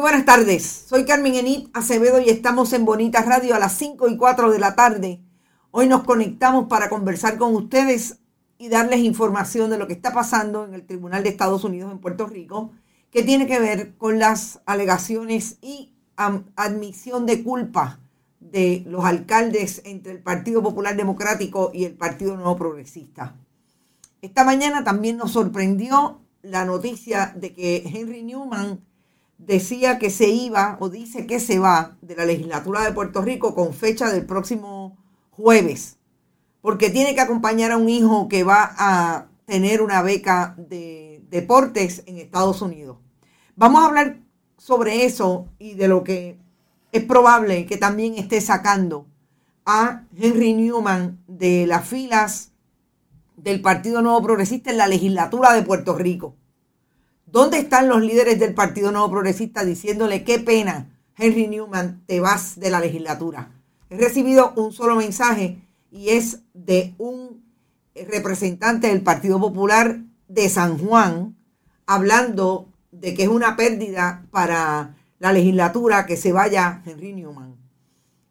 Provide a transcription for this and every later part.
Buenas tardes, soy Carmen Enit Acevedo y estamos en Bonita Radio a las 5 y 4 de la tarde. Hoy nos conectamos para conversar con ustedes y darles información de lo que está pasando en el Tribunal de Estados Unidos en Puerto Rico, que tiene que ver con las alegaciones y admisión de culpa de los alcaldes entre el Partido Popular Democrático y el Partido Nuevo Progresista. Esta mañana también nos sorprendió la noticia de que Henry Newman decía que se iba o dice que se va de la legislatura de Puerto Rico con fecha del próximo jueves, porque tiene que acompañar a un hijo que va a tener una beca de deportes en Estados Unidos. Vamos a hablar sobre eso y de lo que es probable que también esté sacando a Henry Newman de las filas del Partido Nuevo Progresista en la legislatura de Puerto Rico. ¿Dónde están los líderes del Partido Nuevo Progresista diciéndole qué pena, Henry Newman, te vas de la legislatura? He recibido un solo mensaje y es de un representante del Partido Popular de San Juan hablando de que es una pérdida para la legislatura que se vaya Henry Newman.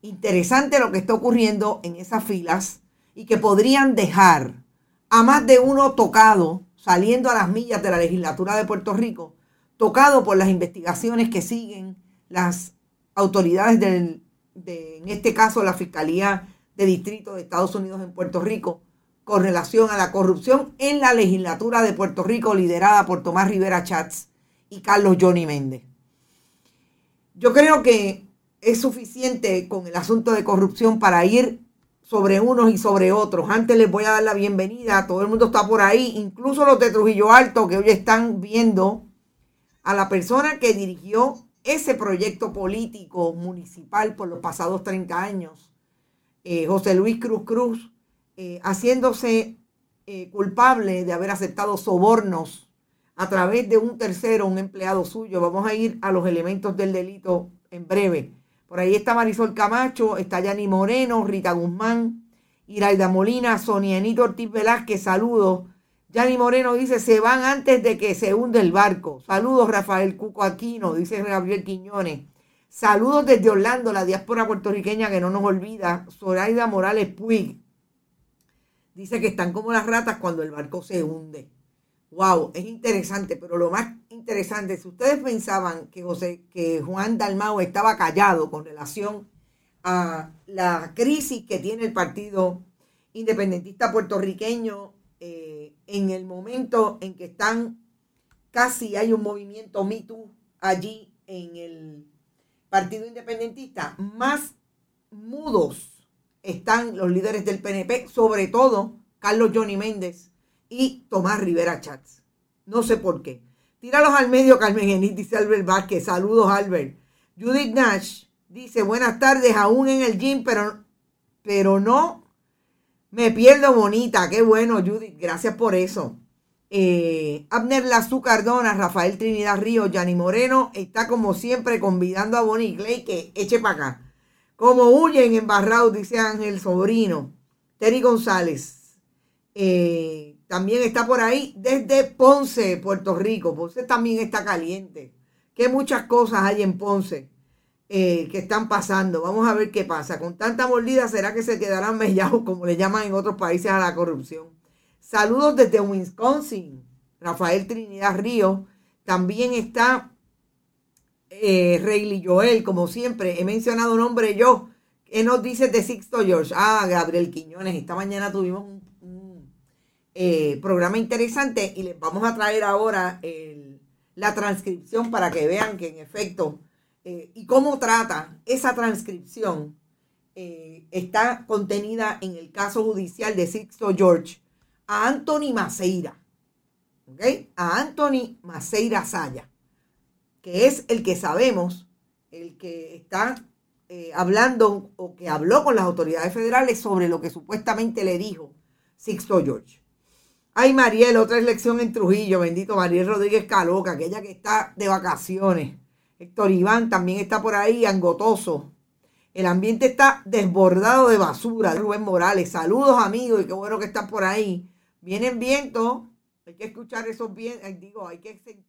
Interesante lo que está ocurriendo en esas filas y que podrían dejar a más de uno tocado saliendo a las millas de la legislatura de Puerto Rico, tocado por las investigaciones que siguen las autoridades del, de, en este caso, la Fiscalía de Distrito de Estados Unidos en Puerto Rico, con relación a la corrupción en la legislatura de Puerto Rico, liderada por Tomás Rivera Chats y Carlos Johnny Méndez. Yo creo que es suficiente con el asunto de corrupción para ir sobre unos y sobre otros. Antes les voy a dar la bienvenida, todo el mundo está por ahí, incluso los de Trujillo Alto que hoy están viendo a la persona que dirigió ese proyecto político municipal por los pasados 30 años, eh, José Luis Cruz Cruz, eh, haciéndose eh, culpable de haber aceptado sobornos a través de un tercero, un empleado suyo. Vamos a ir a los elementos del delito en breve. Por ahí está Marisol Camacho, está Yani Moreno, Rita Guzmán, Iraida Molina, Sonia Enito Ortiz Velázquez, saludos. Yani Moreno dice, se van antes de que se hunde el barco. Saludos, Rafael Cuco Aquino, dice Gabriel Quiñones. Saludos desde Orlando, la diáspora puertorriqueña que no nos olvida. Zoraida Morales Puig. Dice que están como las ratas cuando el barco se hunde. Wow, es interesante, pero lo más interesante, si ustedes pensaban que José, que Juan Dalmau estaba callado con relación a la crisis que tiene el partido independentista puertorriqueño eh, en el momento en que están casi hay un movimiento Me allí en el Partido Independentista, más mudos están los líderes del PNP, sobre todo Carlos Johnny Méndez y Tomás Rivera Chats. No sé por qué. Tíralos al medio, Carmen Genit, dice Albert Vázquez. Saludos, Albert. Judith Nash dice, buenas tardes, aún en el gym, pero, pero no me pierdo bonita. Qué bueno, Judith. Gracias por eso. Eh, Abner Lazú Cardona, Rafael Trinidad Río, Yanni Moreno está como siempre convidando a Bonnie Clay que eche para acá. Como huyen embarrados, dice Ángel Sobrino. Terry González. Eh, también está por ahí desde Ponce, Puerto Rico. Ponce también está caliente. Que muchas cosas hay en Ponce eh, que están pasando. Vamos a ver qué pasa. Con tanta mordida, ¿será que se quedarán mellados, como le llaman en otros países a la corrupción? Saludos desde Wisconsin. Rafael Trinidad Río. También está eh, Rayleigh Joel, como siempre. He mencionado nombre yo. ¿Qué nos dice de Sixto George? Ah, Gabriel Quiñones. Esta mañana tuvimos un eh, programa interesante y les vamos a traer ahora la transcripción para que vean que en efecto eh, y cómo trata esa transcripción eh, está contenida en el caso judicial de Sixto George a Anthony Maceira, ¿ok? A Anthony Maceira Saya, que es el que sabemos, el que está hablando o que habló con las autoridades federales sobre lo que supuestamente le dijo Sixto George. Ay, Mariel, otra elección en Trujillo, bendito Mariel Rodríguez Caloca, aquella que está de vacaciones. Héctor Iván también está por ahí, angotoso. El ambiente está desbordado de basura. Rubén Morales, saludos amigos y qué bueno que están por ahí. Vienen vientos, hay que escuchar esos vientos, digo, hay que sentir.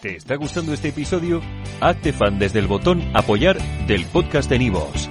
¿Te está gustando este episodio? Hazte fan desde el botón apoyar del podcast de Nivos.